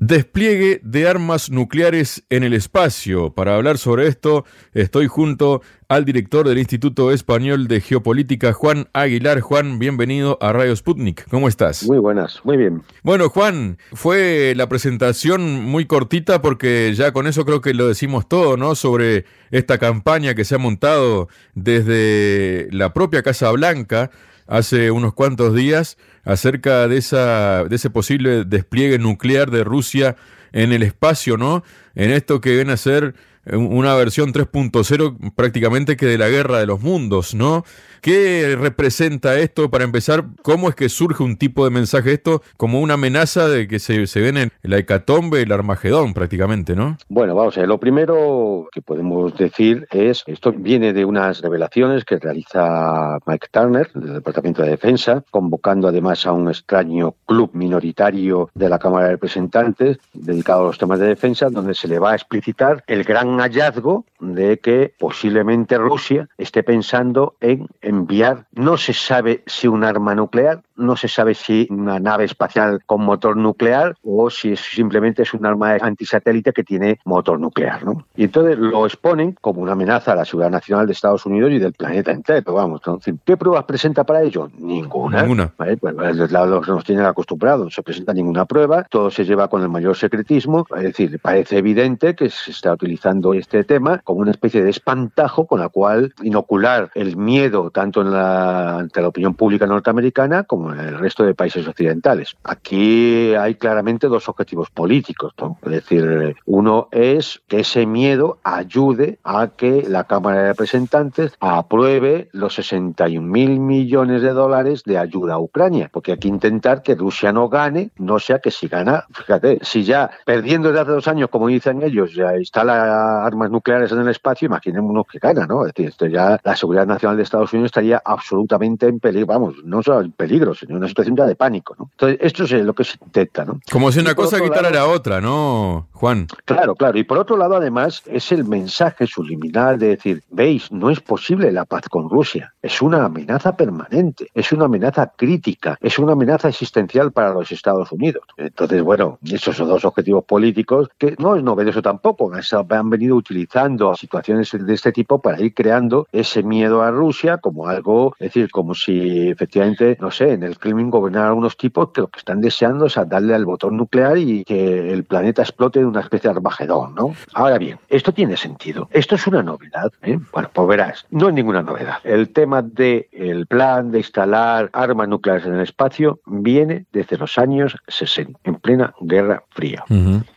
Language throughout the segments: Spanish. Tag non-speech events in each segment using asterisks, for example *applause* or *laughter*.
Despliegue de armas nucleares en el espacio. Para hablar sobre esto, estoy junto al director del Instituto Español de Geopolítica, Juan Aguilar. Juan, bienvenido a Radio Sputnik. ¿Cómo estás? Muy buenas, muy bien. Bueno, Juan, fue la presentación muy cortita porque ya con eso creo que lo decimos todo, ¿no? Sobre esta campaña que se ha montado desde la propia Casa Blanca hace unos cuantos días acerca de, esa, de ese posible despliegue nuclear de Rusia en el espacio, ¿no? En esto que viene a ser una versión 3.0 prácticamente que de la guerra de los mundos, ¿no? ¿Qué representa esto para empezar? ¿Cómo es que surge un tipo de mensaje esto como una amenaza de que se, se ven en la hecatombe, el Armagedón prácticamente, ¿no? Bueno, vamos a ver, lo primero que podemos decir es, esto viene de unas revelaciones que realiza Mike Turner del Departamento de Defensa, convocando además a un extraño club minoritario de la Cámara de Representantes dedicado a los temas de defensa, donde se le va a explicitar el gran hallazgo de que posiblemente Rusia esté pensando en enviar, no se sabe si un arma nuclear, no se sabe si una nave espacial con motor nuclear o si simplemente es un arma antisatélite que tiene motor nuclear. ¿no? Y entonces lo exponen como una amenaza a la seguridad nacional de Estados Unidos y del planeta entero. Vamos, ¿qué pruebas presenta para ello? Ninguna. Ninguna. ¿Vale? Pues, los lados nos tienen acostumbrados, no se presenta ninguna prueba, todo se lleva con el mayor secretismo, es decir, parece evidente que se está utilizando este tema como una especie de espantajo con la cual inocular el miedo tanto en la, ante la opinión pública norteamericana como en el resto de países occidentales. Aquí hay claramente dos objetivos políticos. Es decir, uno es que ese miedo ayude a que la Cámara de Representantes apruebe los 61 mil millones de dólares de ayuda a Ucrania, porque hay que intentar que Rusia no gane, no sea que si gana, fíjate, si ya perdiendo desde hace dos años, como dicen ellos, ya instala armas nucleares el espacio, imaginémonos que gana, ¿no? Es decir, esto ya la seguridad nacional de Estados Unidos estaría absolutamente en peligro, vamos, no solo en peligro, sino en una situación ya de pánico, ¿no? Entonces, esto es lo que se intenta, ¿no? Como si una cosa quitara la otra, ¿no, Juan? Claro, claro. Y por otro lado, además, es el mensaje subliminal de decir, veis, no es posible la paz con Rusia. Es una amenaza permanente, es una amenaza crítica, es una amenaza existencial para los Estados Unidos. Entonces, bueno, esos son dos objetivos políticos que no es novedoso tampoco. Han venido utilizando situaciones de este tipo para ir creando ese miedo a Rusia como algo, es decir, como si efectivamente, no sé, en el Kremlin gobernaran unos tipos que lo que están deseando es darle al botón nuclear y que el planeta explote de una especie de armagedón, ¿no? Ahora bien, esto tiene sentido. Esto es una novedad, ¿eh? Bueno, pues verás, no es ninguna novedad. El tema del el plan de instalar armas nucleares en el espacio viene desde los años 60, en plena Guerra Fría.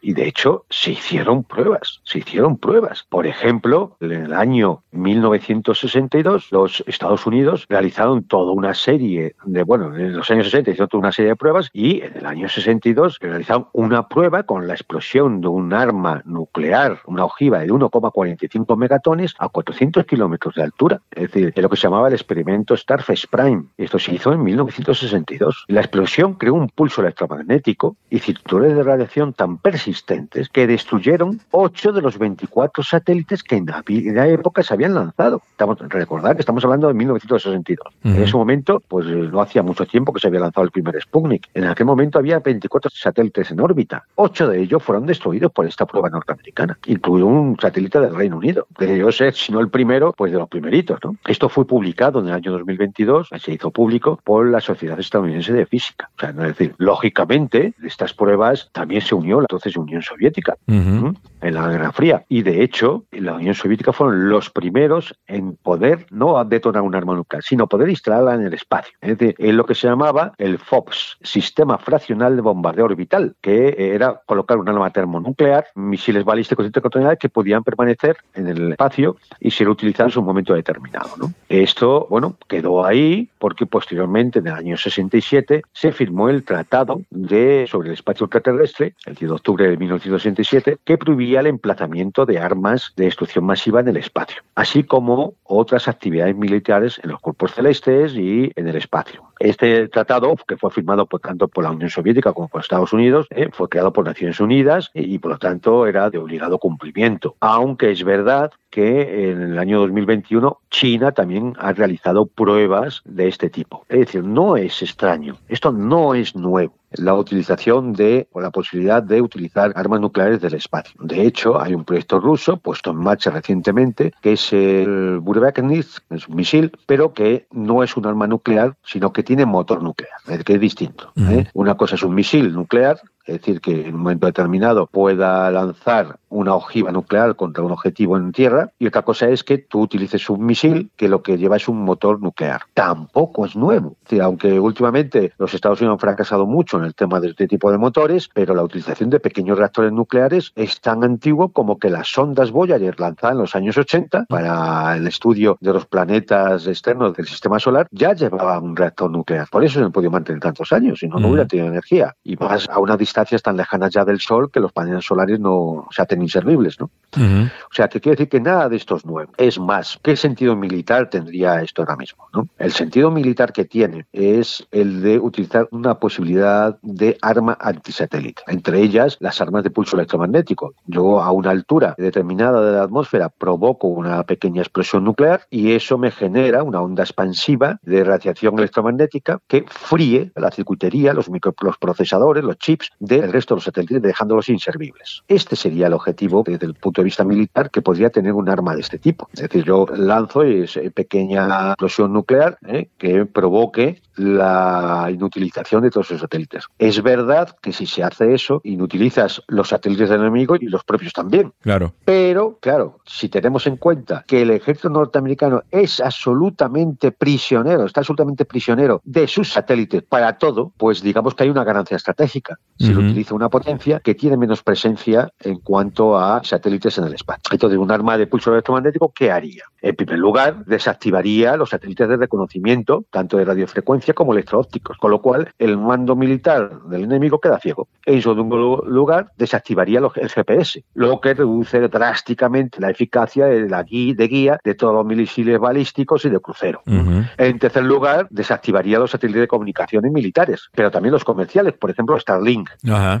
Y de hecho, se hicieron pruebas, se hicieron pruebas. Por ejemplo, en el año 1962, los Estados Unidos realizaron toda una serie de, bueno, en los años 60 hicieron toda una serie de pruebas y en el año 62 realizaron una prueba con la explosión de un arma nuclear, una ojiva de 1,45 megatones a 400 kilómetros de altura. Es decir, es lo que se llamaba el experimento Starface Prime. Esto se hizo en 1962. La explosión creó un pulso electromagnético y cinturones de radiación tan persistentes que destruyeron 8 de los 24 satélites que en aquella época se habían lanzado. Estamos, recordar que estamos hablando de 1962. En ese momento, pues no hacía mucho tiempo que se había lanzado el primer Sputnik. En aquel momento había 24 satélites en órbita. Ocho de ellos fueron destruidos por esta prueba norteamericana, incluido un satélite del Reino Unido. Que yo sé, si no el primero, pues de los primeritos. ¿no? Esto fue publicado en el año 2022, se hizo público por la Sociedad Estadounidense de Física. O sea, es decir, lógicamente, estas pruebas también se unió la entonces Unión Soviética en la Guerra Fría. Y de hecho, la Unión Soviética fueron los primeros en poder no detonar un arma nuclear, sino poder instalarla en el espacio. Es decir, en lo que se llamaba el FOBS, Sistema Fraccional de Bombardeo Orbital, que era colocar un arma termonuclear, misiles balísticos intercontinentales que podían permanecer en el espacio y ser utilizados en un momento determinado. ¿no? Esto, bueno, quedó ahí porque posteriormente, en el año 67, se firmó el Tratado de, sobre el Espacio Ultraterrestre, el 10 de octubre de 1967, que prohibía el emplazamiento de armas de destrucción masiva en el espacio, así como otras actividades militares en los cuerpos celestes y en el espacio. Este tratado, que fue firmado por tanto por la Unión Soviética como por Estados Unidos, eh, fue creado por Naciones Unidas y, por lo tanto era de obligado cumplimiento. Aunque es verdad que en el año 2021 China también ha realizado pruebas de este tipo. Es decir, no es extraño, esto no es nuevo la utilización de o la posibilidad de utilizar armas nucleares del espacio. De hecho, hay un proyecto ruso puesto en marcha recientemente que es el Burevestnik, es un misil, pero que no es un arma nuclear, sino que tiene motor nuclear, que es distinto. ¿eh? Una cosa es un misil nuclear es decir, que en un momento determinado pueda lanzar una ojiva nuclear contra un objetivo en tierra, y otra cosa es que tú utilices un misil que lo que lleva es un motor nuclear. Tampoco es nuevo. Es decir, aunque últimamente los Estados Unidos han fracasado mucho en el tema de este tipo de motores, pero la utilización de pequeños reactores nucleares es tan antiguo como que las sondas Voyager lanzadas en los años 80 para el estudio de los planetas externos del sistema solar ya llevaban un reactor nuclear. Por eso se han podido mantener tantos años, si no, no hubiera tenido energía. Y vas a una distancias tan lejanas ya del Sol que los paneles solares no se hacen inservibles, ¿no? O sea, que quiere decir que nada de esto es nuevo. Es más, ¿qué sentido militar tendría esto ahora mismo? ¿no? El sentido militar que tiene es el de utilizar una posibilidad de arma antisatélite, entre ellas las armas de pulso electromagnético. Yo a una altura determinada de la atmósfera provoco una pequeña explosión nuclear y eso me genera una onda expansiva de radiación electromagnética que fríe la circuitería, los, micro, los procesadores, los chips del resto de los satélites, dejándolos inservibles. Este sería el objetivo desde el punto de vista militar que podría tener un arma de este tipo. Es decir, yo lanzo esa pequeña explosión nuclear ¿eh? que provoque la inutilización de todos esos satélites. Es verdad que si se hace eso, inutilizas los satélites del enemigo y los propios también. Claro. Pero, claro, si tenemos en cuenta que el ejército norteamericano es absolutamente prisionero, está absolutamente prisionero de sus satélites para todo, pues digamos que hay una ganancia estratégica. Si lo utiliza una potencia que tiene menos presencia en cuanto a satélites en el espacio. Entonces, un arma de pulso electromagnético, ¿qué haría? En primer lugar, desactivaría los satélites de reconocimiento, tanto de radiofrecuencia como electroópticos, con lo cual el mando militar del enemigo queda ciego. En segundo lugar, desactivaría el GPS, lo que reduce drásticamente la eficacia de la guía, de guía de todos los misiles balísticos y de crucero. En tercer lugar, desactivaría los satélites de comunicaciones militares, pero también los comerciales, por ejemplo, Starlink,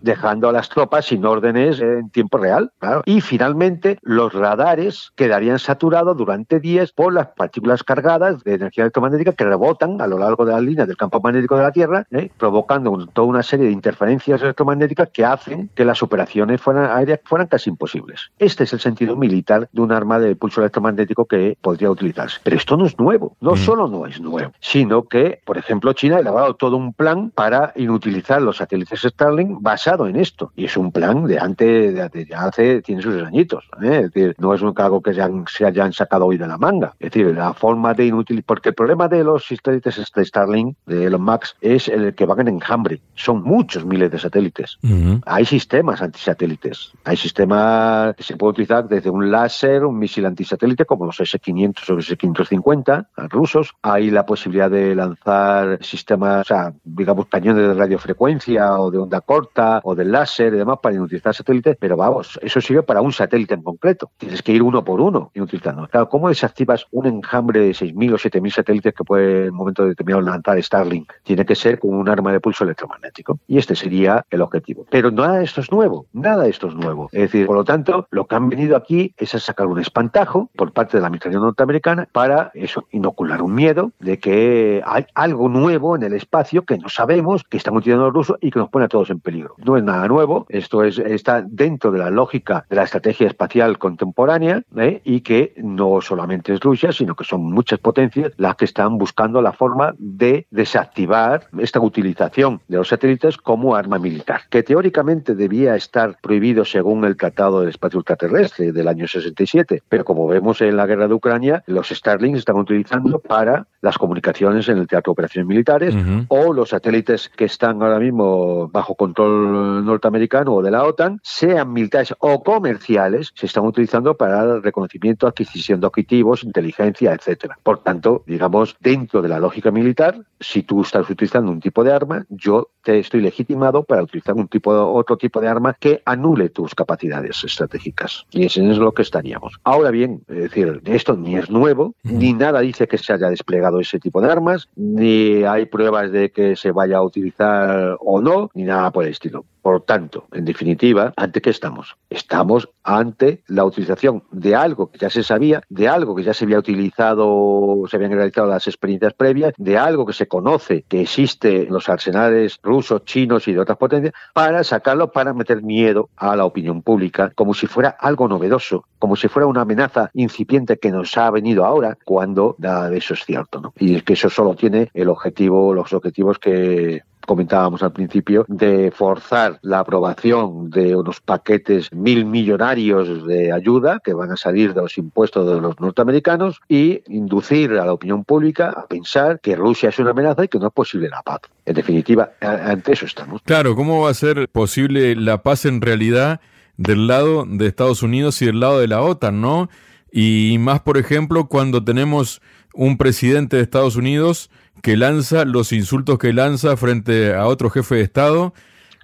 dejando a las tropas sin órdenes en tiempo real. Y finalmente, los radares quedarían saturados durante días por las partículas cargadas de energía electromagnética que rebotan a lo largo de las líneas del campo magnético de la Tierra, ¿eh? provocando toda una serie de interferencias electromagnéticas que hacen que las operaciones fueran, aéreas fueran casi imposibles. Este es el sentido militar de un arma de pulso electromagnético que podría utilizarse. Pero esto no es nuevo, no solo no es nuevo, sino que, por ejemplo, China ha elaborado todo un plan para inutilizar los satélites Starlink basado en esto. Y es un plan de antes, de, ya hace, tiene sus añitos. ¿eh? Es decir, no es un cargo que se, hayan sacado hoy de la manga. Es decir, la forma de inutilizar, porque el problema de los satélites de Starlink, de los Max, es el que van en enjambre. Son muchos miles de satélites. Hay sistemas antisatélites. Hay sistemas que se pueden utilizar desde un láser, un misil antisatélite, como los S-500 o S-550 rusos. Hay la posibilidad de lanzar sistemas, o sea, digamos, cañones de radiofrecuencia o de onda corta o de láser y demás para inutilizar satélites, pero vamos, eso sirve para un satélite en concreto. Tienes que ir uno por uno inutilizando. Claro, ¿cómo desactivas un enjambre de 6.000 o 7.000 satélites que puede en un momento determinado lanzar Starlink? Tiene que ser con un arma de pulso electromagnético. Y este sería el objetivo. Pero nada de esto es nuevo, nada de esto es nuevo. Es decir, por lo tanto, lo que han venido aquí es a sacar un espantajo por parte de la administración norteamericana para eso, inocular un miedo de que hay algo nuevo en el espacio que no sabemos, que están utilizando los rusos y que nos pone a todos en peligro. No es nada nuevo, esto es, está dentro de la lógica de la estrategia espacial contemporánea ¿eh? y que no solamente es Rusia, sino que son muchas potencias las que están buscando la forma de desactivar esta utilización de los satélites como arma militar, que teóricamente debía estar prohibido según el Tratado del Espacio Ultraterrestre del año 67, pero como vemos en la guerra de Ucrania, los Starlink se están utilizando para las comunicaciones en el teatro de operaciones militares o los satélites que están ahora mismo bajo control norteamericano o de la OTAN, sean militares o comerciales, se están utilizando para el reconocimiento, adquisición de objetivos, inteligencia, etcétera. Por tanto, digamos, dentro de la lógica militar, si tú estás utilizando un tipo de arma, yo te estoy legitimado para utilizar un tipo otro tipo de arma que anule tus capacidades estratégicas. Y eso es lo que estaríamos. Ahora bien, es decir, esto ni es nuevo, ni nada dice que se haya desplegado ese tipo de armas, ni hay pruebas de que se vaya a utilizar o no, ni nada por el estilo. Por tanto, en definitiva, ¿ante qué estamos? Estamos ante la utilización de algo que ya se sabía, de algo que ya se había utilizado, se habían realizado las experiencias previas, de algo que se conoce que existe en los arsenales rusos, chinos y de otras potencias, para sacarlo, para meter miedo a la opinión pública, como si fuera algo novedoso, como si fuera una amenaza incipiente que nos ha venido ahora, cuando nada de eso es cierto. ¿no? Y es que eso solo tiene el objetivo, los objetivos que comentábamos al principio, de forzar la aprobación de unos paquetes mil millonarios de ayuda que van a salir de los impuestos de los norteamericanos y inducir a la opinión pública a pensar que Rusia es una amenaza y que no es posible la paz. En definitiva, ante eso estamos. Claro, ¿cómo va a ser posible la paz en realidad del lado de Estados Unidos y del lado de la OTAN, no? Y más, por ejemplo, cuando tenemos un presidente de Estados Unidos que lanza los insultos que lanza frente a otro jefe de Estado,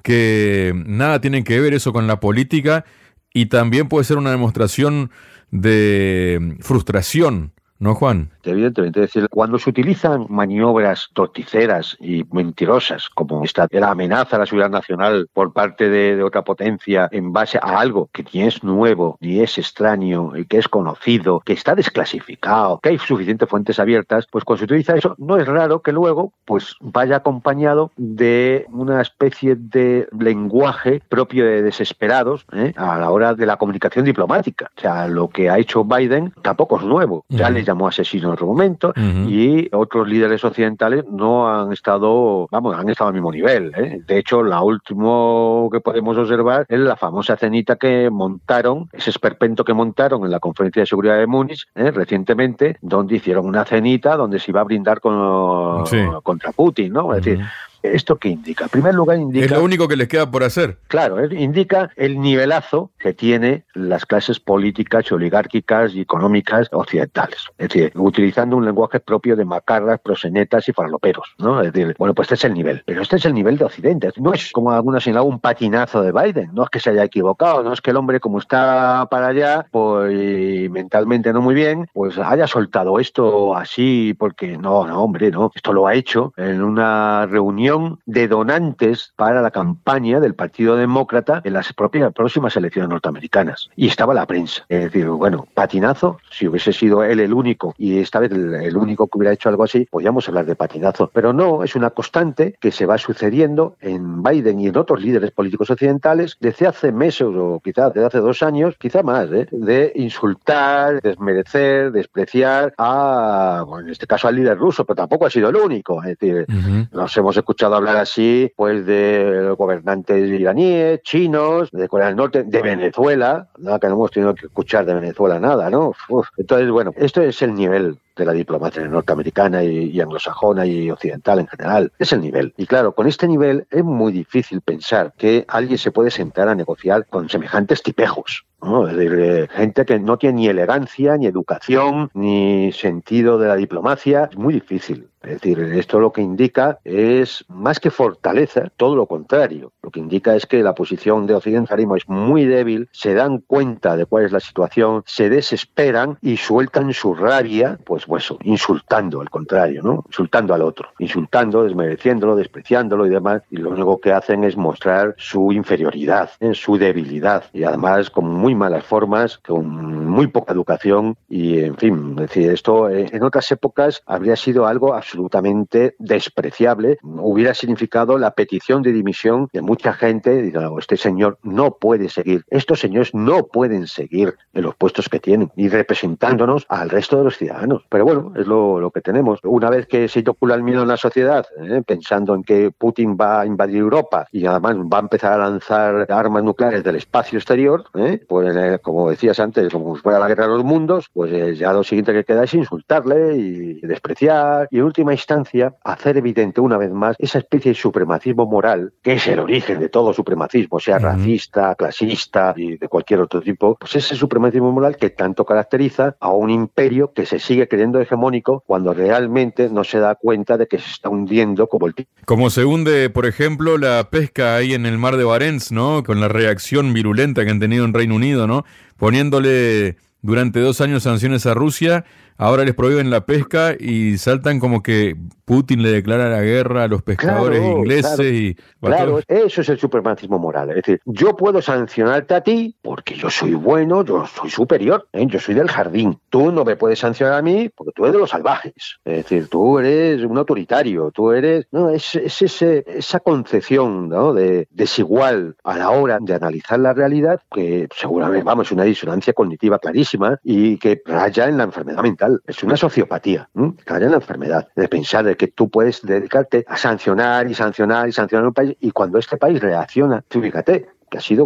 que nada tienen que ver eso con la política y también puede ser una demostración de frustración ¿no, Juan? Evidentemente, es decir, cuando se utilizan maniobras torticeras y mentirosas, como esta la amenaza a la seguridad nacional por parte de, otra potencia en base a algo que ni es nuevo, ni es extraño, y que es conocido, que está desclasificado, que hay suficientes fuentes abiertas, pues cuando se utiliza eso, no es raro que luego pues vaya acompañado de una especie de lenguaje propio de desesperados ¿eh? a la hora de la comunicación diplomática. O sea, lo que ha hecho Biden tampoco es nuevo. Ya llamó asesino en otro momento y otros líderes occidentales no han estado, vamos, han estado al mismo nivel. ¿eh? De hecho, la última que podemos observar es la famosa cenita que montaron, ese esperpento que montaron en la conferencia de seguridad de Múnich ¿eh? recientemente, donde hicieron una cenita donde se iba a brindar con, contra Putin, ¿no? Es decir, ¿Esto qué indica? En primer lugar indica... Es lo único que les queda por hacer. Claro, indica el nivelazo que tiene las clases políticas, oligárquicas y económicas occidentales. Es decir, utilizando un lenguaje propio de macarras, prosenetas y farloperos. ¿no? Es decir, bueno, pues este es el nivel. Pero este es el nivel de Occidente. No es como algunos señalado un patinazo de Biden. No es que se haya equivocado. No es que el hombre, como está para allá, pues mentalmente no muy bien, pues haya soltado esto así porque no, no, hombre, no. Esto lo ha hecho en una reunión de donantes para la campaña del Partido Demócrata en las propias próximas elecciones norteamericanas. Y estaba la prensa. Es decir, bueno, patinazo, si hubiese sido él el único y esta vez el, único que hubiera hecho algo así, podríamos hablar de patinazo. Pero no, es una constante que se va sucediendo en Biden y en otros líderes políticos occidentales desde hace meses o quizás desde hace dos años, quizá más, ¿eh? de insultar, desmerecer, despreciar a, bueno, en este caso al líder ruso, pero tampoco ha sido el único. Es decir, nos hemos escuchado hablar así pues de gobernantes iraníes, chinos, de Corea del Norte, de Venezuela, nada que no hemos tenido que escuchar de Venezuela nada, ¿no? Entonces, bueno, esto es el nivel de la diplomacia norteamericana y, anglosajona y occidental en general. Es el nivel. Y claro, con este nivel es muy difícil pensar que alguien se puede sentar a negociar con semejantes tipejos. ¿no? Es decir, eh, gente que no tiene ni elegancia, ni educación, ni sentido de la diplomacia. Es muy difícil. Es decir, esto lo que indica es más que fortaleza, todo lo contrario. Lo que indica es que la posición de occidentalismo es muy débil, se dan cuenta de cuál es la situación, se desesperan y sueltan su rabia, pues, pues insultando, al contrario, ¿no? Insultando al otro, insultando, desmereciéndolo, despreciándolo y demás. Y lo único que hacen es mostrar su inferioridad, ¿eh? su debilidad y además con muy malas formas, con muy poca educación y, en fin, decir, esto eh, en otras épocas habría sido algo absolutamente despreciable. Hubiera significado la petición de dimisión de mucha gente. este señor no puede seguir. Estos señores no pueden seguir en los puestos que tienen y representándonos al resto de los ciudadanos. Pero bueno, es lo, que tenemos. Una vez que se inocula el miedo en la sociedad, ¿eh? pensando en que Putin va a invadir Europa y además va a empezar a lanzar armas nucleares del espacio exterior, ¿eh? pues eh, como decías antes, como fuera la guerra de los mundos, pues ya lo siguiente que queda es insultarle y despreciar y en última instancia hacer evidente una vez más esa especie de supremacismo moral que es el origen de todo supremacismo, sea racista, clasista y de cualquier otro tipo, pues ese supremacismo moral que tanto caracteriza a un imperio que se sigue creyendo hegemónico cuando realmente no se da cuenta de que se está hundiendo como el Como se hunde, por ejemplo, la pesca ahí en el mar de Barents, ¿no? Con la reacción virulenta que han tenido en Reino Unido, ¿no? Poniéndole durante dos años sanciones a Rusia ahora les prohíben la pesca y saltan como que Putin le declara la guerra a los pescadores ingleses. Claro, y claro, eso es el supremacismo moral. Es decir, yo puedo sancionarte a ti porque yo soy bueno, yo soy superior, ¿eh? yo soy del jardín. Tú no me puedes sancionar a mí porque tú eres de los salvajes. Es decir, tú eres un autoritario, tú eres... No, es, ese, esa concepción ¿no? de desigual a la hora de analizar la realidad que seguramente, vamos, es una disonancia cognitiva clarísima y que raya en la enfermedad mental es una sociopatía, cae en la enfermedad de pensar de que tú puedes dedicarte a sancionar y sancionar y sancionar un país y cuando este país reacciona, tú fíjate, que ha sido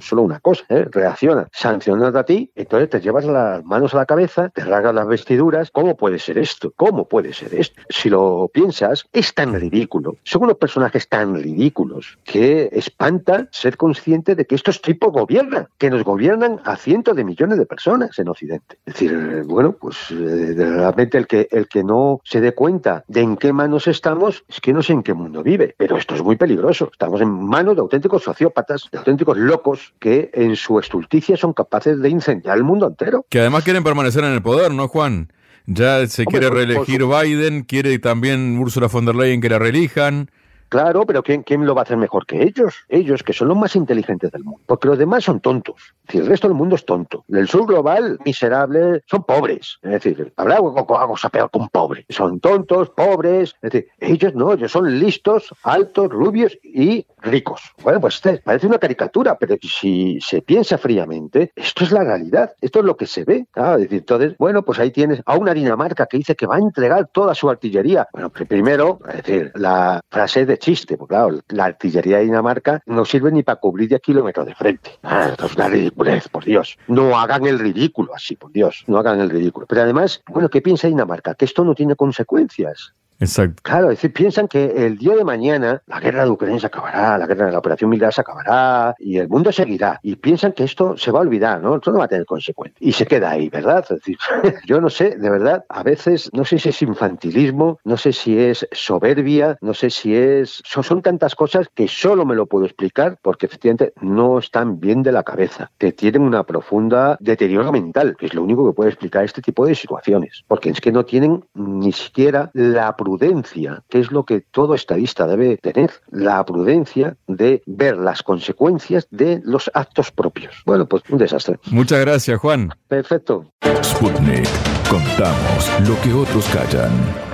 solo una cosa, ¿eh? reacciona sancionando a ti, entonces te llevas las manos a la cabeza, te rasgas las vestiduras. ¿Cómo puede ser esto? ¿Cómo puede ser esto? Si lo piensas, es tan ridículo. Son unos personajes tan realmente que espanta ser consciente de que estos tipos gobiernan, que nos gobiernan a cientos de millones de personas en Occidente. Es decir, bueno, pues eh, realmente el que, el que no se dé cuenta de en qué manos estamos, es que no sé en qué mundo vive. Pero esto es muy peligroso. Estamos en manos de auténticos sociópatas, de auténticos locos que en su estulticia son capaces de incendiar el mundo entero. Que además quieren permanecer en el poder, ¿no, Juan? Ya se quiere reelegir Biden, quiere también Ursula von der Leyen que la reelijan. Claro, pero ¿quién, ¿quién, lo va a hacer mejor que ellos? Ellos, que son los más inteligentes del mundo. Porque los demás son tontos. Es decir, el resto del mundo es tonto. El sur global, miserable, son pobres. Es decir, habrá cosa peor con pobres. Son tontos, pobres. Es decir, ellos no, ellos son listos, altos, rubios y ricos. Bueno, pues este parece una caricatura, pero si se piensa fríamente, esto es la realidad. Esto es lo que se ve. es decir, entonces, bueno, pues ahí tienes a una Dinamarca que dice que va a entregar toda su artillería. Bueno, primero, es decir, la frase chiste, porque claro, la artillería de Dinamarca no sirve ni para cubrir 10 kilómetros de frente. Ah, esto es una ridiculez, por Dios. No hagan el ridículo así, por Dios. No hagan el ridículo. Pero además, bueno, ¿qué piensa Dinamarca? Que esto no tiene consecuencias. Exacto. Claro, es decir, piensan que el día de mañana la guerra de Ucrania se acabará, la guerra de la operación militar se acabará y el mundo seguirá. Y piensan que esto se va a olvidar, ¿no? Esto no va a tener consecuencias. Y se queda ahí, ¿verdad? Es decir, *laughs* yo no sé, de verdad, a veces no sé si es infantilismo, no sé si es soberbia, no sé si es. Son, son tantas cosas que solo me lo puedo explicar porque efectivamente no están bien de la cabeza, que tienen una profunda deterioro mental, que es lo único que puede explicar este tipo de situaciones. Porque es que no tienen ni siquiera la prudencia, que es lo que todo estadista debe tener, la prudencia de ver las consecuencias de los actos propios. Bueno, pues un desastre. Muchas gracias, Juan. Perfecto. Sputnik. Contamos lo que otros callan.